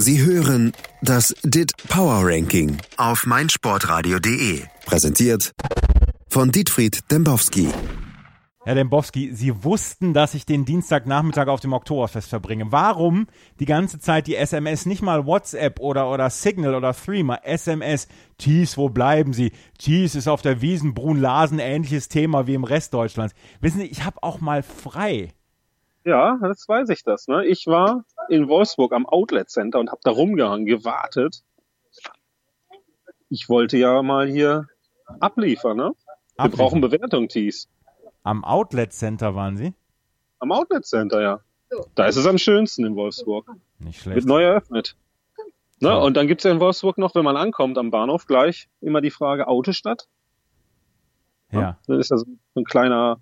Sie hören das DIT Power Ranking auf meinsportradio.de. Präsentiert von Dietfried Dembowski. Herr Dembowski, Sie wussten, dass ich den Dienstagnachmittag auf dem Oktoberfest verbringe. Warum die ganze Zeit die SMS, nicht mal WhatsApp oder, oder Signal oder Threema, SMS, Thies, wo bleiben Sie? Thies ist auf der Wiesen, Brunn-Lasen, ähnliches Thema wie im Rest Deutschlands. Wissen Sie, ich habe auch mal frei. Ja, das weiß ich das. Ne? Ich war in Wolfsburg am Outlet Center und habe da rumgehangen, gewartet. Ich wollte ja mal hier abliefern. Ne? Wir Abliefern. brauchen Bewertung, Thies. Am Outlet Center waren Sie? Am Outlet Center, ja. Da ist es am schönsten in Wolfsburg. Nicht Wird schlecht. neu eröffnet. Ne? Und dann gibt's ja in Wolfsburg noch, wenn man ankommt am Bahnhof, gleich immer die Frage Autostadt. Ja. Dann ist da so ein kleiner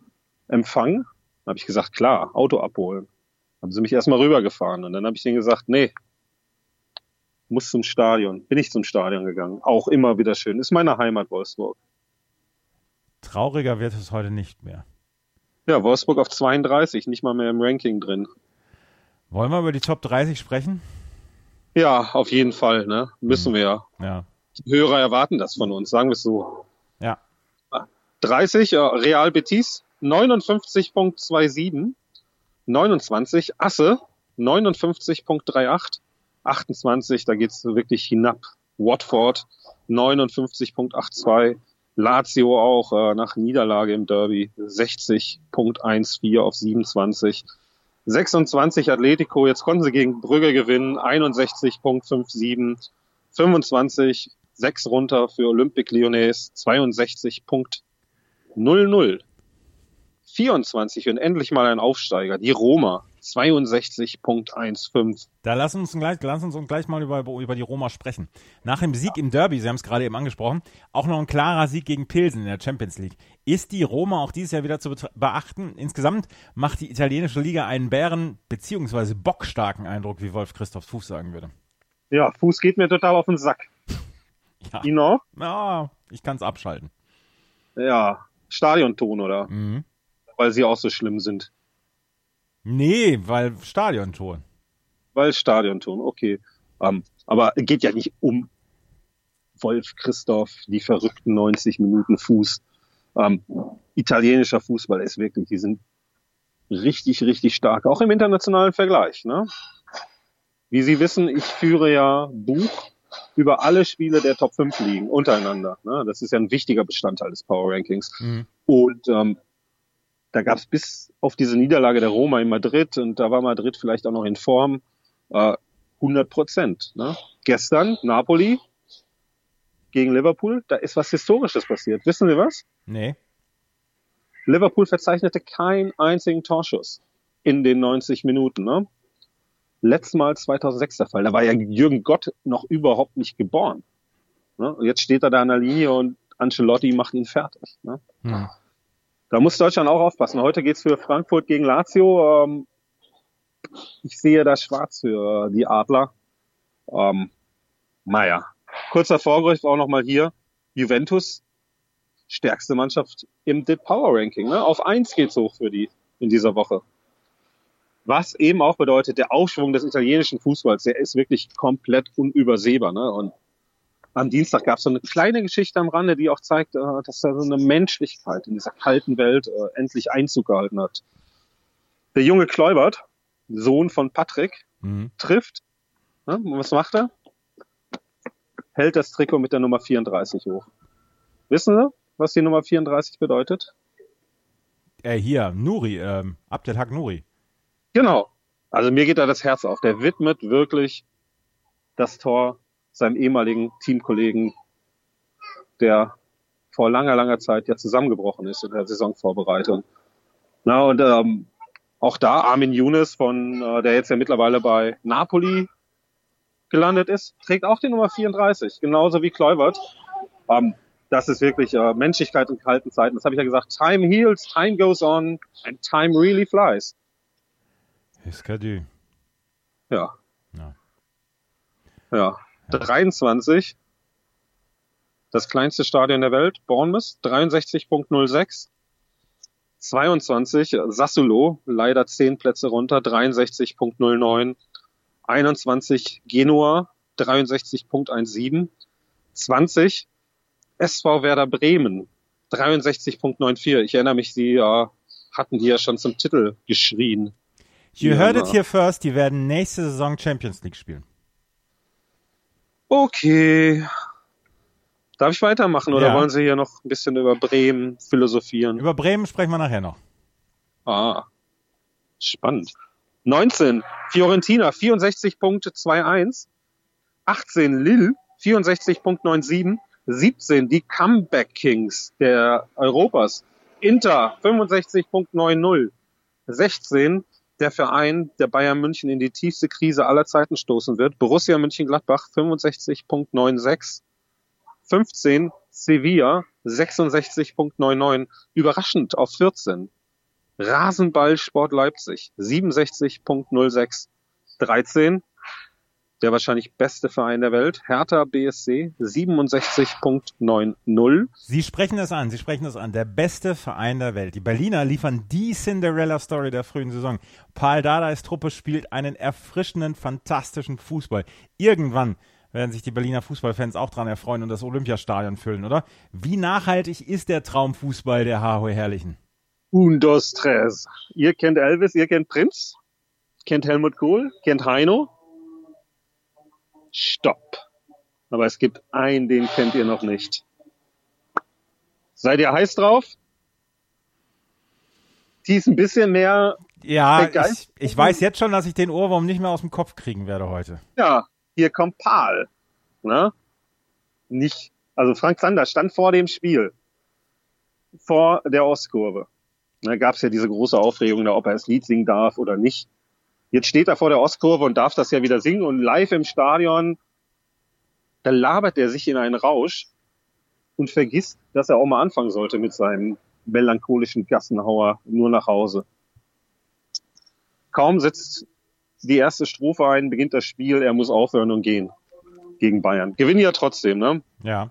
Empfang. Dann habe ich gesagt, klar, Auto abholen. Haben sie mich erstmal rübergefahren und dann habe ich denen gesagt, nee, muss zum Stadion. Bin ich zum Stadion gegangen. Auch immer wieder schön. Ist meine Heimat Wolfsburg. Trauriger wird es heute nicht mehr. Ja, Wolfsburg auf 32, nicht mal mehr im Ranking drin. Wollen wir über die Top 30 sprechen? Ja, auf jeden Fall, ne? Müssen wir ja. Ja. Die Hörer erwarten das von uns, sagen wir es so. Ja. 30, äh, Real Betis, 59.27. 29, Asse, 59.38. 28, da geht's wirklich hinab. Watford, 59.82. Lazio auch äh, nach Niederlage im Derby, 60.14 auf 27. 26 Atletico, jetzt konnten sie gegen Brügge gewinnen, 61.57. 25, 6 runter für Olympique Lyonnais, 62.00. 24 und endlich mal ein Aufsteiger, die Roma, 62.15. Da lass uns gleich, lass uns gleich mal über, über die Roma sprechen. Nach dem Sieg im Derby, Sie haben es gerade eben angesprochen, auch noch ein klarer Sieg gegen Pilsen in der Champions League. Ist die Roma auch dieses Jahr wieder zu beachten? Insgesamt macht die italienische Liga einen Bären- bzw. bockstarken Eindruck, wie Wolf Christoph Fuß sagen würde. Ja, Fuß geht mir total auf den Sack. Ja, Ino? ja ich kann es abschalten. Ja, Stadionton, oder? Mhm. Weil sie auch so schlimm sind. Nee, weil Stadiontor. Weil Stadionton, okay. Ähm, aber geht ja nicht um Wolf Christoph, die verrückten 90 Minuten Fuß. Ähm, italienischer Fußball ist wirklich, die sind richtig, richtig stark, auch im internationalen Vergleich. Ne? Wie Sie wissen, ich führe ja Buch über alle Spiele der Top 5 Ligen untereinander. Ne? Das ist ja ein wichtiger Bestandteil des Power Rankings. Mhm. Und ähm, da gab es bis auf diese Niederlage der Roma in Madrid und da war Madrid vielleicht auch noch in Form äh, 100 Prozent. Ne? Gestern Napoli gegen Liverpool, da ist was Historisches passiert. Wissen Sie was? Nee. Liverpool verzeichnete keinen einzigen Torschuss in den 90 Minuten. Ne? Letztes Mal 2006 der Fall. Da war ja Jürgen Gott noch überhaupt nicht geboren. Ne? Und jetzt steht er da an der Linie und Ancelotti macht ihn fertig. Ne? Hm. Da muss Deutschland auch aufpassen. Heute geht's für Frankfurt gegen Lazio. Ähm, ich sehe da schwarz für äh, die Adler. Ähm, naja, kurzer Vorgriff auch nochmal hier. Juventus, stärkste Mannschaft im DIT Power Ranking. Ne? Auf eins geht's hoch für die in dieser Woche. Was eben auch bedeutet, der Aufschwung des italienischen Fußballs, der ist wirklich komplett unübersehbar. Ne? Und am Dienstag gab es so eine kleine Geschichte am Rande, die auch zeigt, äh, dass da so eine Menschlichkeit in dieser kalten Welt äh, endlich Einzug gehalten hat. Der junge Kleubert, Sohn von Patrick, Mhm. trifft. Ne? Was macht er? Hält das Trikot mit der Nummer 34 hoch. Wissen Sie, was die Nummer 34 bedeutet? Äh, hier, Nuri, ähm, Abdelhak Nuri. Genau. Also mir geht da das Herz auf. Der widmet wirklich das Tor seinem ehemaligen Teamkollegen, der vor langer, langer Zeit ja zusammengebrochen ist in der Saisonvorbereitung. Na, und ähm, auch da Armin Younes von, äh, der jetzt ja mittlerweile bei Napoli gelandet ist, trägt auch die Nummer 34, genauso wie Kluivert. Ähm, das ist wirklich äh, Menschlichkeit in kalten Zeiten. Das habe ich ja gesagt. Time heals, time goes on and time really flies. Escadü. Ja. Ja. Ja. 23. Das kleinste Stadion der Welt, Bournemouth, 63.06. 22, Sassuolo, leider 10 Plätze runter, 63.09. 21 Genua 63.17, 20 SV Werder Bremen 63.94. Ich erinnere mich, sie äh, hatten die ja schon zum Titel geschrien. You heard it here first, die werden nächste Saison Champions League spielen. Okay. Darf ich weitermachen oder Ja. wollen Sie hier noch ein bisschen über Bremen philosophieren? Über Bremen sprechen wir nachher noch. Ah, spannend. 19, Fiorentina 64.21, 18, Lille 64.97, 17, die Comeback Kings der Europas, Inter 65.90, 16, der Verein, der Bayern München in die tiefste Krise aller Zeiten stoßen wird, Borussia Mönchengladbach 65.96, 15, Sevilla 66.99, überraschend auf 14. Rasenballsport Leipzig 67.06. 13. Der wahrscheinlich beste Verein der Welt. Hertha BSC 67.90. Sie sprechen es an, Sie sprechen es an. Der beste Verein der Welt. Die Berliner liefern die Cinderella-Story der frühen Saison. Paul Dardais Truppe spielt einen erfrischenden, fantastischen Fußball. Irgendwann werden sich die Berliner Fußballfans auch dran erfreuen und das Olympiastadion füllen, oder? Wie nachhaltig ist der Traumfußball der Hahoe Herrlichen? Un, dos, tres. Ihr kennt Elvis, ihr kennt Prinz, kennt Helmut Kohl, kennt Heino. Stopp. Aber es gibt einen, den kennt ihr noch nicht. Seid ihr heiß drauf? Die ist ein bisschen mehr Ja, ich, ich weiß jetzt schon, dass ich den Ohrwurm nicht mehr aus dem Kopf kriegen werde heute. Ja, hier kommt Paul. Ne? Nicht, also Frank Zander stand vor dem Spiel, vor der Ostkurve. Da gab es ja diese große Aufregung, da, ob er das Lied singen darf oder nicht. Jetzt steht er vor der Ostkurve und darf das ja wieder singen und live im Stadion, da labert er sich in einen Rausch und vergisst, dass er auch mal anfangen sollte mit seinem melancholischen Gassenhauer nur nach Hause. Kaum setzt die erste Strophe ein, beginnt das Spiel, er muss aufhören und gehen gegen Bayern. Gewinnen ja trotzdem, ne? Ja.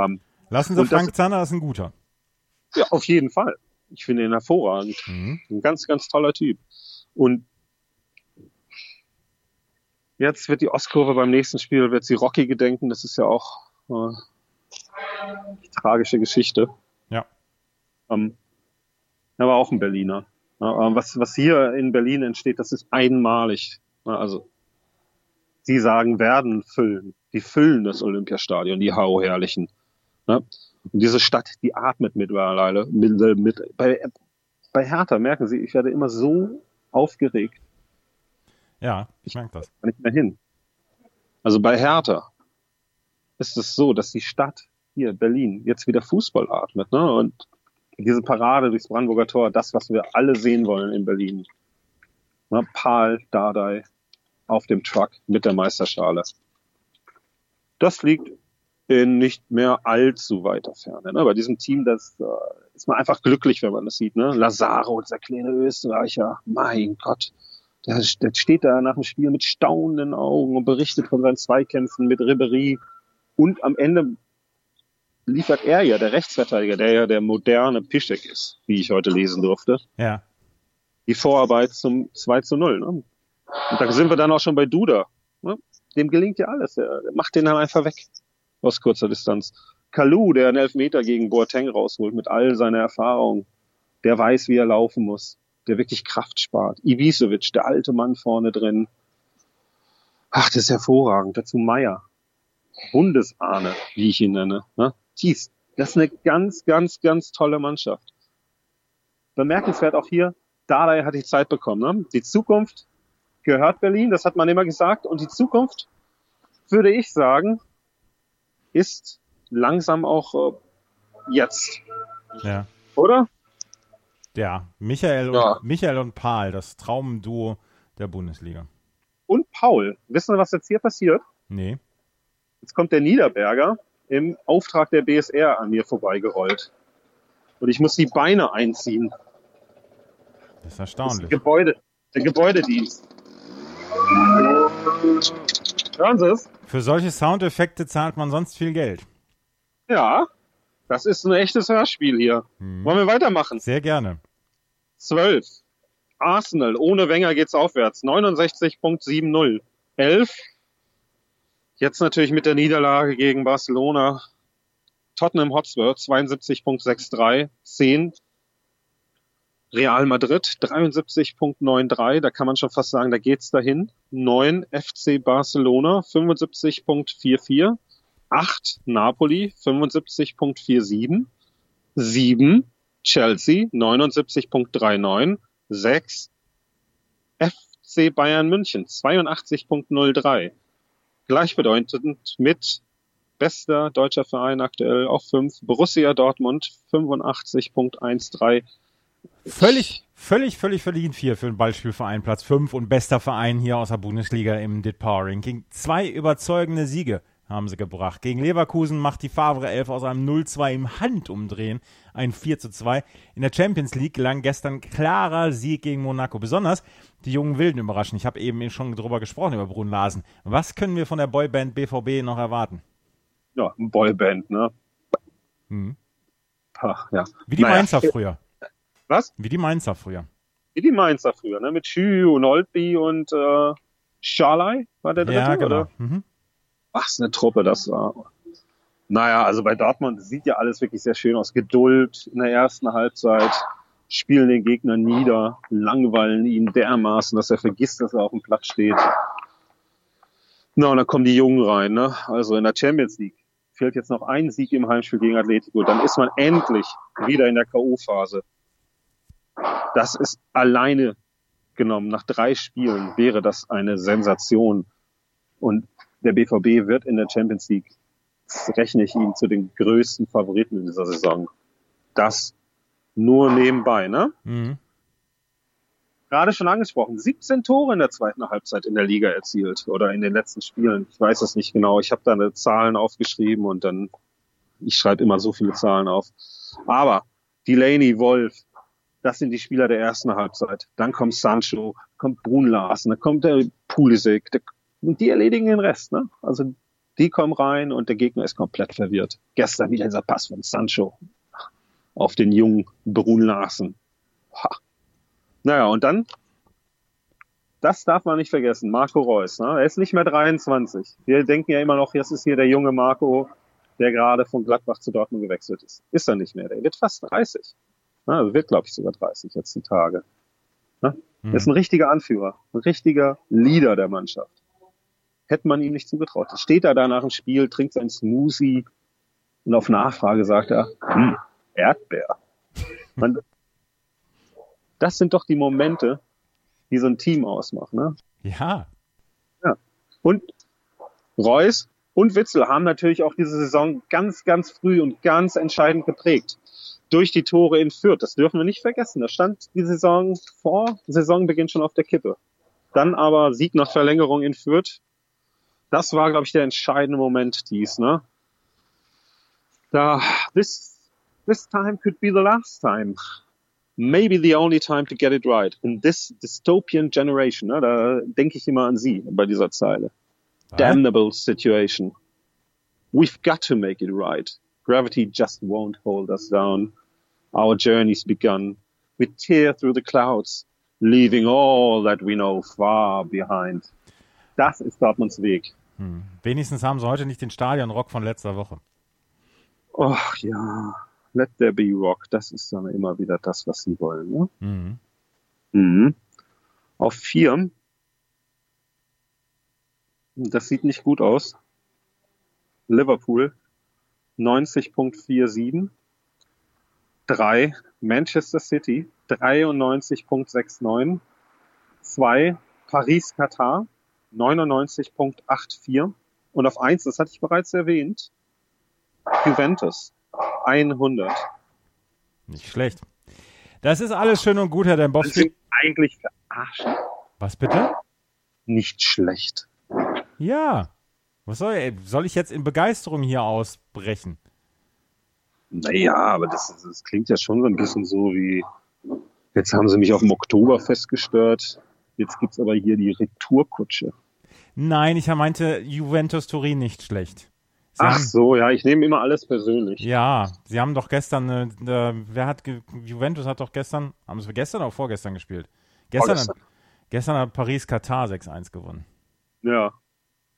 Ähm, Lassen Sie das- Frank das ist ein guter. ja, auf jeden Fall. Ich finde ihn hervorragend. Mhm. Ein ganz, ganz toller Typ. Und jetzt wird die Ostkurve beim nächsten Spiel, wird sie Rocky gedenken. Das ist ja auch äh, eine tragische Geschichte. Ja. Ähm, er war auch ein Berliner. Was, was hier in Berlin entsteht, das ist einmalig. Also, sie sagen, werden füllen. Die füllen das Olympiastadion, die Hau Herrlichen. Ja? Und diese Stadt, die atmet mittlerweile. Mit, mit, bei, bei Hertha merken Sie, ich werde immer so aufgeregt, Ja, ich merke das. nicht mehr hin. Also bei Hertha ist es so, dass die Stadt hier, Berlin, jetzt wieder Fußball atmet. Ne? Und diese Parade durchs Brandenburger Tor, das, was wir alle sehen wollen in Berlin. Ne? Paul Dardai auf dem Truck mit der Meisterschale. Das liegt in nicht mehr allzu weiter Ferne. Ne? Bei diesem Team, das äh, ist man einfach glücklich, wenn man das sieht. Ne? Lazaro, dieser kleine Österreicher, mein Gott, der, der steht da nach dem Spiel mit staunenden Augen und berichtet von seinen Zweikämpfen mit Ribery. Und am Ende liefert er ja, der Rechtsverteidiger, der ja der moderne Piszek ist, wie ich heute lesen durfte, Ja. die Vorarbeit zum 2 zu 0. Ne? Und da sind wir dann auch schon bei Duda. Ne? Dem gelingt ja alles. Der macht den dann einfach weg aus kurzer Distanz. Kalu, der einen Elfmeter gegen Boateng rausholt mit all seiner Erfahrung, der weiß, wie er laufen muss, der wirklich Kraft spart. Ibisevic, der alte Mann vorne drin. Ach, das ist hervorragend. Dazu Meier. Bundesahne, wie ich ihn nenne. Ne? Dies, das ist eine ganz, ganz, ganz tolle Mannschaft. Bemerkenswert auch hier, Dardai hat die Zeit bekommen. Ne? Die Zukunft gehört Berlin, das hat man immer gesagt. Und die Zukunft, würde ich sagen, ist langsam auch äh, jetzt, Ja. oder? Ja. Michael und, Ja. Michael und Paul, das Traumduo der Bundesliga. Und Paul, wissen Sie, was jetzt hier passiert? Nee. Jetzt kommt der Niederberger im Auftrag der BSR an mir vorbeigerollt. Und ich muss die Beine einziehen. Das ist Das ist erstaunlich. Gebäude, der Gebäudedienst. Hören Sie es? Für solche Soundeffekte zahlt man sonst viel Geld. Ja, das ist ein echtes Hörspiel hier. Wollen wir weitermachen? Sehr gerne. 12. Arsenal, ohne Wenger geht's aufwärts. 69.70. 11. Jetzt natürlich mit der Niederlage gegen Barcelona. Tottenham Hotspur 72.63. 10. Real Madrid 73.93, da kann man schon fast sagen, da geht's dahin. 9 FC Barcelona 75.44, 8 Napoli 75.47, 7 Chelsea 79.39, 6 FC Bayern München 82.03. Gleichbedeutend mit bester deutscher Verein aktuell auf 5 Borussia Dortmund 85.13 Völlig, völlig, völlig verdient vier für den Ballspielverein Platz 5 und bester Verein hier aus der Bundesliga im DIT Power Ranking. Zwei überzeugende Siege haben sie gebracht. Gegen Leverkusen macht die Favre 11 aus einem 0-2 im Handumdrehen ein 4-2. In der Champions League gelang gestern klarer Sieg gegen Monaco. Besonders die jungen Wilden überraschen. Ich habe eben schon drüber gesprochen, über Brun Larsen. Was können wir von der Boyband BVB noch erwarten? Ja, Boyband, ne? Hm. Ach, ja. Wie die naja. Mainzer früher. Was? Wie die Mainzer früher. Wie die Mainzer früher, ne? Mit Schü und Olby und äh, Schalai war der dritte, ja, genau. oder? Mhm. Was eine Truppe das war. Naja, also bei Dortmund sieht ja alles wirklich sehr schön aus. Geduld in der ersten Halbzeit, spielen den Gegner nieder, langweilen ihn dermaßen, dass er vergisst, dass er auf dem Platz steht. Na, und dann kommen die Jungen rein, ne? Also in der Champions League fehlt jetzt noch ein Sieg im Heimspiel gegen Atletico. Dann ist man endlich wieder in der K.O.-Phase. Das ist alleine genommen, nach drei Spielen wäre das eine Sensation. Und der BVB wird in der Champions League, rechne ich ihn zu den größten Favoriten in dieser Saison. Das nur nebenbei, ne? Mhm. Gerade schon angesprochen, 17 Tore in der zweiten Halbzeit in der Liga erzielt oder in den letzten Spielen. Ich weiß es nicht genau. Ich habe da eine Zahlen aufgeschrieben und dann, ich schreibe immer so viele Zahlen auf. Aber Delaney, Wolf, das sind die Spieler der ersten Halbzeit. Dann kommt Sancho, kommt Brun Larsen, dann kommt der Pulisic. Der, die erledigen den Rest. Ne? Also die kommen rein und der Gegner ist komplett verwirrt. Gestern wieder dieser Pass von Sancho auf den jungen Brun Larsen. Ha. Naja, und dann, das darf man nicht vergessen, Marco Reus. Ne? Er ist nicht mehr 23. Wir denken ja immer noch, jetzt ist hier der junge Marco, der gerade von Gladbach zu Dortmund gewechselt ist. Ist er nicht mehr. Der wird fast 30. Also wird, glaube ich, sogar 30 jetzt die Tage. Ne? Mhm. Er ist ein richtiger Anführer, ein richtiger Leader der Mannschaft. Hätte man ihm nicht zugetraut. Steht er da nach dem Spiel, trinkt sein Smoothie und auf Nachfrage sagt er, hm, Erdbeer. Man, das sind doch die Momente, die so ein Team ausmachen. Ne? Ja. Ja. Und Reus und Witzel haben natürlich auch diese Saison ganz, ganz früh und ganz entscheidend geprägt durch die Tore in Fürth. Das dürfen wir nicht vergessen. Da stand die Saison vor Saisonbeginn schon auf der Kippe. Dann aber Sieg nach Verlängerung in Fürth. Das war, glaube ich, der entscheidende Moment dies, ne? Da, this, this time could be the last time. Maybe the only time to get it right. In this dystopian generation, ne? Da denke ich immer an Sie bei dieser Zeile. Damnable situation. We've got to make it right. Gravity just won't hold us down. Our journey's begun. We tear through the clouds, leaving all that we know far behind. Das ist Dortmunds Weg. Hm. Wenigstens haben sie heute nicht den Stadionrock von letzter Woche. Ach ja, let there be rock. Das ist dann immer wieder das, was sie wollen. Ne? Mhm. Mhm. Auf vier. Das sieht nicht gut aus. Liverpool 90.47. 3 Manchester City 93.69. 2 Paris Katar 99.84. Und auf 1, das hatte ich bereits erwähnt, Juventus 100. Nicht schlecht. Das ist alles schön und gut, Herr Dembowski. Eigentlich verarscht. Was bitte? Nicht schlecht. Ja. Was soll, soll ich jetzt in Begeisterung hier ausbrechen? Naja, aber das, das klingt ja schon so ein bisschen so wie, jetzt haben sie mich auf dem Oktoberfest gestört, jetzt gibt's aber hier die Retourkutsche. Nein, ich meinte Juventus Turin nicht schlecht. Sie Ach haben, so, ja, ich nehme immer alles persönlich. Ja, sie haben doch gestern, äh, wer hat, Juventus hat doch gestern, haben sie gestern oder vorgestern gespielt? Gestern, hat, gestern hat Paris Katar 6-1 gewonnen. Ja.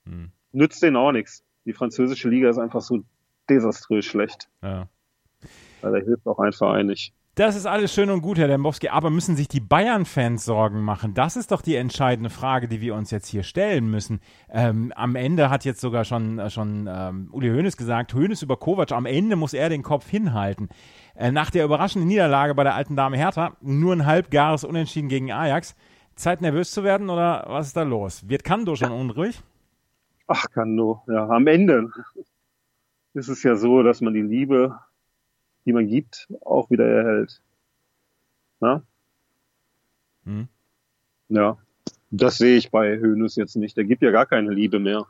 Hm. Nützt denen auch nichts. Die französische Liga ist einfach so desaströs schlecht. Ja. Da hilft auch ein Verein nicht. Das ist alles schön und gut, Herr Dembowski, aber müssen sich die Bayern-Fans Sorgen machen? Das ist doch die entscheidende Frage, die wir uns jetzt hier stellen müssen. Ähm, am Ende hat jetzt sogar schon, äh, schon ähm, Uli Hoeneß gesagt, Hoeneß über Kovac, am Ende muss er den Kopf hinhalten. Äh, nach der überraschenden Niederlage bei der alten Dame Hertha, nur ein halbgares Unentschieden gegen Ajax. Zeit nervös zu werden oder was ist da los? Wird Kando schon unruhig? Ach, Kando, ja, am Ende ist es ja so, dass man die Liebe die man gibt, auch wieder erhält. Na? Hm. Ja, das sehe ich bei Hönes jetzt nicht. Der gibt ja gar keine Liebe mehr.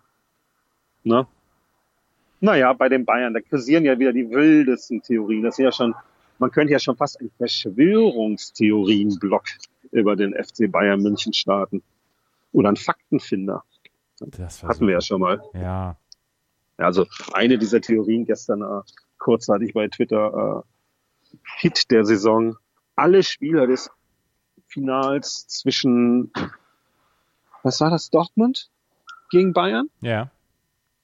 Na? Naja, bei den Bayern, da kursieren ja wieder die wildesten Theorien. Das ist ja schon, man könnte ja schon fast einen Verschwörungstheorienblock über den FC Bayern München starten. Oder einen Faktenfinder. Das Hatten super. wir ja schon mal. Ja. Also eine dieser Theorien gestern äh, kurzzeitig bei Twitter äh, Hit der Saison. Alle Spieler des Finals zwischen, was war das, Dortmund gegen Bayern? Ja.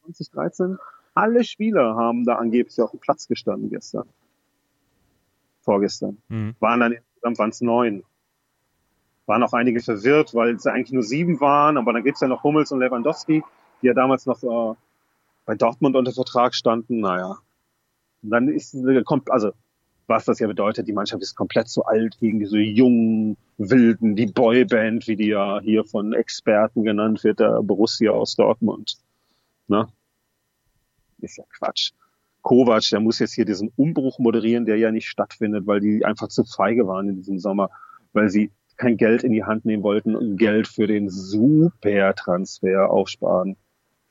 2013. Alle Spieler haben da angeblich auf dem Platz gestanden gestern. Vorgestern. Mhm. Waren dann insgesamt waren es neun. Waren auch einige verwirrt, weil es eigentlich nur sieben waren, aber dann gibt's ja noch Hummels und Lewandowski, die ja damals noch äh, bei Dortmund unter Vertrag standen. Naja, und dann ist, also, was das ja bedeutet, die Mannschaft ist komplett zu alt gegen diese jungen, wilden, die Boyband, wie die ja hier von Experten genannt wird, der Borussia aus Dortmund. Ne? Ist ja Quatsch. Kovac, der muss jetzt hier diesen Umbruch moderieren, der ja nicht stattfindet, weil die einfach zu feige waren in diesem Sommer, weil sie kein Geld in die Hand nehmen wollten und Geld für den Supertransfer aufsparen.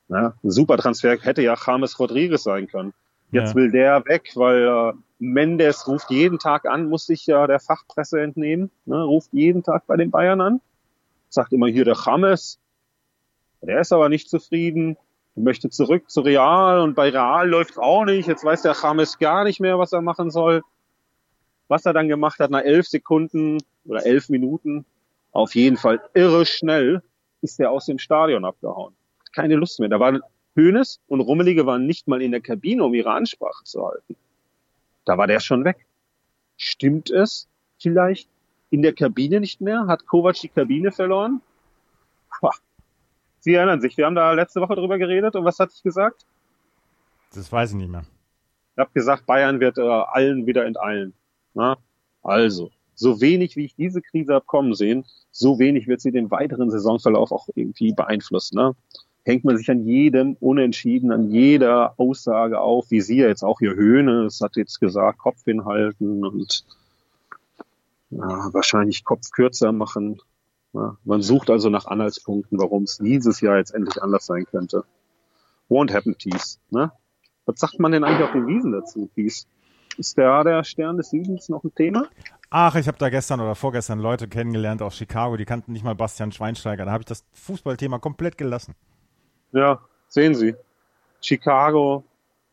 Ein Supertransfer hätte ja James Rodriguez sein können. Jetzt ja. will der weg, weil äh, Mendes ruft jeden Tag an, muss sich ja der Fachpresse entnehmen, ne, ruft jeden Tag bei den Bayern an, sagt immer hier der Chames, der ist aber nicht zufrieden, möchte zurück zu Real und bei Real läuft auch nicht, jetzt weiß der Chames gar nicht mehr, was er machen soll. Was er dann gemacht hat nach elf Sekunden oder elf Minuten, auf jeden Fall irre schnell, ist er aus dem Stadion abgehauen. Keine Lust mehr. Da war Hönes und Rummelige waren nicht mal in der Kabine, um ihre Ansprache zu halten. Da war der schon weg. Stimmt es vielleicht in der Kabine nicht mehr? Hat Kovac die Kabine verloren? Boah. Sie erinnern sich, wir haben da letzte Woche drüber geredet und was hatte ich gesagt? Das weiß ich nicht mehr. Ich habe gesagt, Bayern wird äh, allen wieder enteilen. Na? Also, so wenig wie ich diese Krise habe kommen sehen, so wenig wird sie den weiteren Saisonverlauf auch irgendwie beeinflussen. Ne? Hängt man sich an jedem Unentschieden, an jeder Aussage auf, wie Sie jetzt auch hier Höhne, es hat jetzt gesagt, Kopf hinhalten und ja, wahrscheinlich Kopf kürzer machen. Ja, man sucht also nach Anhaltspunkten, warum es dieses Jahr jetzt endlich anders sein könnte. Won't happen, Peace. Ne? Was sagt man denn eigentlich auf den Wiesen dazu, Peace? Ist der, der Stern des Südens noch ein Thema? Ach, ich habe da gestern oder vorgestern Leute kennengelernt aus Chicago, die kannten nicht mal Bastian Schweinsteiger. Da habe ich das Fußballthema komplett gelassen. Ja, sehen Sie. Chicago,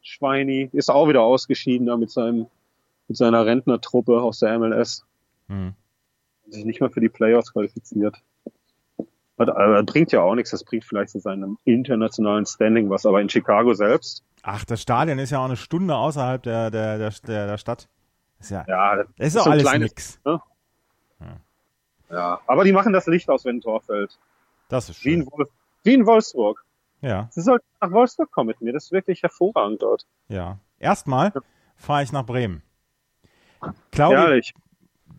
Schweini, ist auch wieder ausgeschieden da mit seinem, mit seiner Rentnertruppe aus der MLS. Hm. Sich nicht mehr für die Playoffs qualifiziert. Das, also, bringt ja auch nichts, das bringt vielleicht zu seinem internationalen Standing was, aber in Chicago selbst. Ach, das Stadion ist ja auch eine Stunde außerhalb der, der, der, der, der Stadt. Ist ja, ja das, ist, ist auch alles kleines, nix. Ne? Ja. ja. aber die machen das Licht aus, wenn ein Tor fällt. Das ist schön. Wie in, Wolf, wie in Wolfsburg. Ja. Sie sollten nach Wolfsburg kommen mit mir. Das ist wirklich hervorragend dort. Ja. Erstmal fahre ich nach Bremen. Claudio, Ehrlich?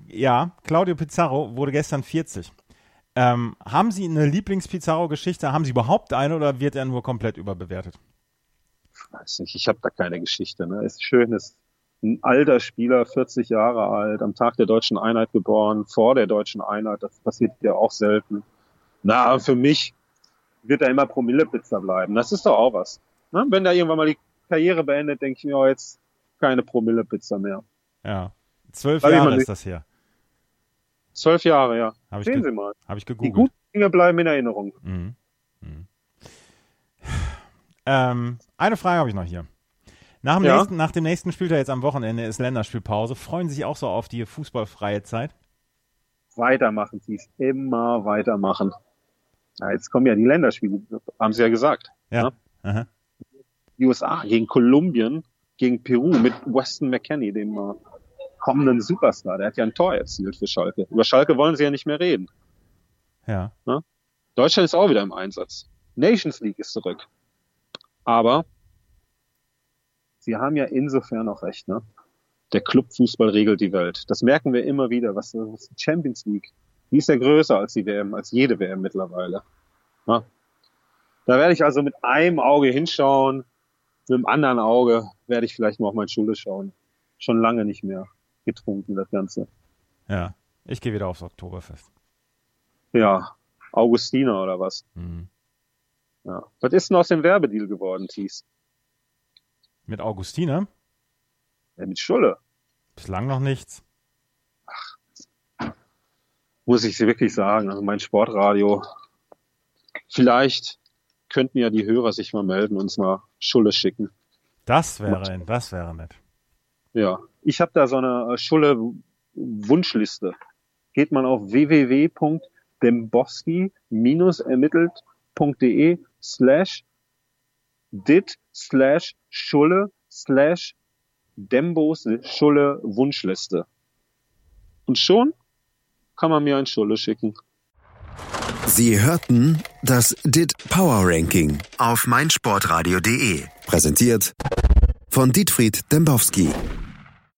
Ja, Claudio Pizarro wurde gestern 40. Ähm, haben Sie eine Lieblings-Pizarro-Geschichte? Haben Sie überhaupt eine oder wird er nur komplett überbewertet? Ich weiß nicht, ich habe da keine Geschichte. Ne? Ist schön, ist ein alter Spieler, 40 Jahre alt, am Tag der deutschen Einheit geboren, vor der deutschen Einheit. Das passiert ja auch selten. Na, für mich wird er immer Promillepizza bleiben. Das ist doch auch was. Ne? Wenn er irgendwann mal die Karriere beendet, denke ich mir, oh, jetzt keine Promillepizza mehr. Ja. Zwölf Weil Jahre ist das hier. Zwölf Jahre, ja. Hab Sehen Sie mal. Habe ich gegoogelt. Die guten Dinge bleiben in Erinnerung. Mhm. Mhm. Ähm, eine Frage habe ich noch hier. Nach dem, ja? nächsten, nach dem nächsten Spieltag jetzt am Wochenende ist Länderspielpause. Freuen Sie sich auch so auf die fußballfreie Zeit? Weitermachen, Thies. Immer weitermachen. Ja, jetzt kommen ja die Länderspiele, haben sie ja gesagt. Ja. Ne? Die USA gegen Kolumbien, gegen Peru mit Weston McKenney, dem äh, kommenden Superstar. Der hat ja ein Tor erzielt für Schalke. Über Schalke wollen sie ja nicht mehr reden. Ja. Ne? Deutschland ist auch wieder im Einsatz. Nations League ist zurück. Aber Sie haben ja insofern auch recht, ne? Der Clubfußball regelt die Welt. Das merken wir immer wieder. Was, Champions League? Die ist ja größer als die WM, als jede WM mittlerweile. Ne? Da werde ich also mit einem Auge hinschauen, mit dem anderen Auge werde ich vielleicht mal auf meine Schule schauen. Schon lange nicht mehr getrunken, das Ganze. Ja, ich gehe wieder aufs Oktoberfest. Ja, Augustiner oder was? Mhm. Ja. Was ist denn aus dem Werbedeal geworden, Thies? Mit Augustiner? Ja, mit Schulle. Bislang noch nichts. Muss ich wirklich sagen. Also mein Sportradio. Vielleicht könnten ja die Hörer sich mal melden und uns mal Schulle schicken. Das wäre, das wäre nett. Ja, ich habe da so eine äh, Schulle Wunschliste. Geht man auf www.dembowski-ermittelt.de slash dit slash Schulle slash Dembos Schulle Wunschliste. Und schon kann man mir ein Schulle schicken. Sie hörten das DIT Power Ranking auf meinsportradio.de. Präsentiert von Dietfried Dembowski